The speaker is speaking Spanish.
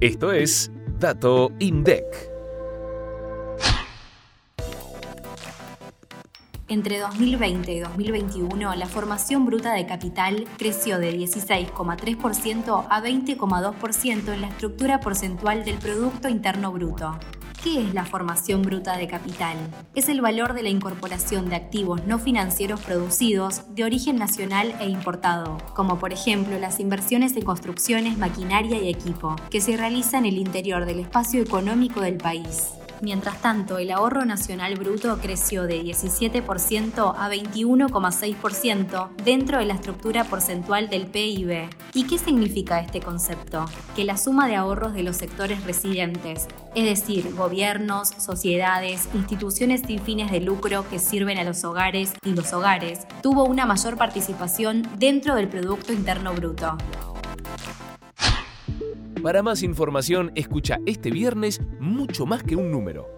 Esto es Dato INDEC. Entre 2020 y 2021, la formación bruta de capital creció de 16,3% a 20,2% en la estructura porcentual del Producto Interno Bruto. ¿Qué es la formación bruta de capital? Es el valor de la incorporación de activos no financieros producidos de origen nacional e importado, como por ejemplo las inversiones en construcciones, maquinaria y equipo, que se realizan en el interior del espacio económico del país. Mientras tanto, el ahorro nacional bruto creció de 17% a 21,6% dentro de la estructura porcentual del PIB. ¿Y qué significa este concepto? Que la suma de ahorros de los sectores residentes, es decir, gobiernos, sociedades, instituciones sin fines de lucro que sirven a los hogares y los hogares, tuvo una mayor participación dentro del Producto Interno Bruto. Para más información, escucha este viernes mucho más que un número.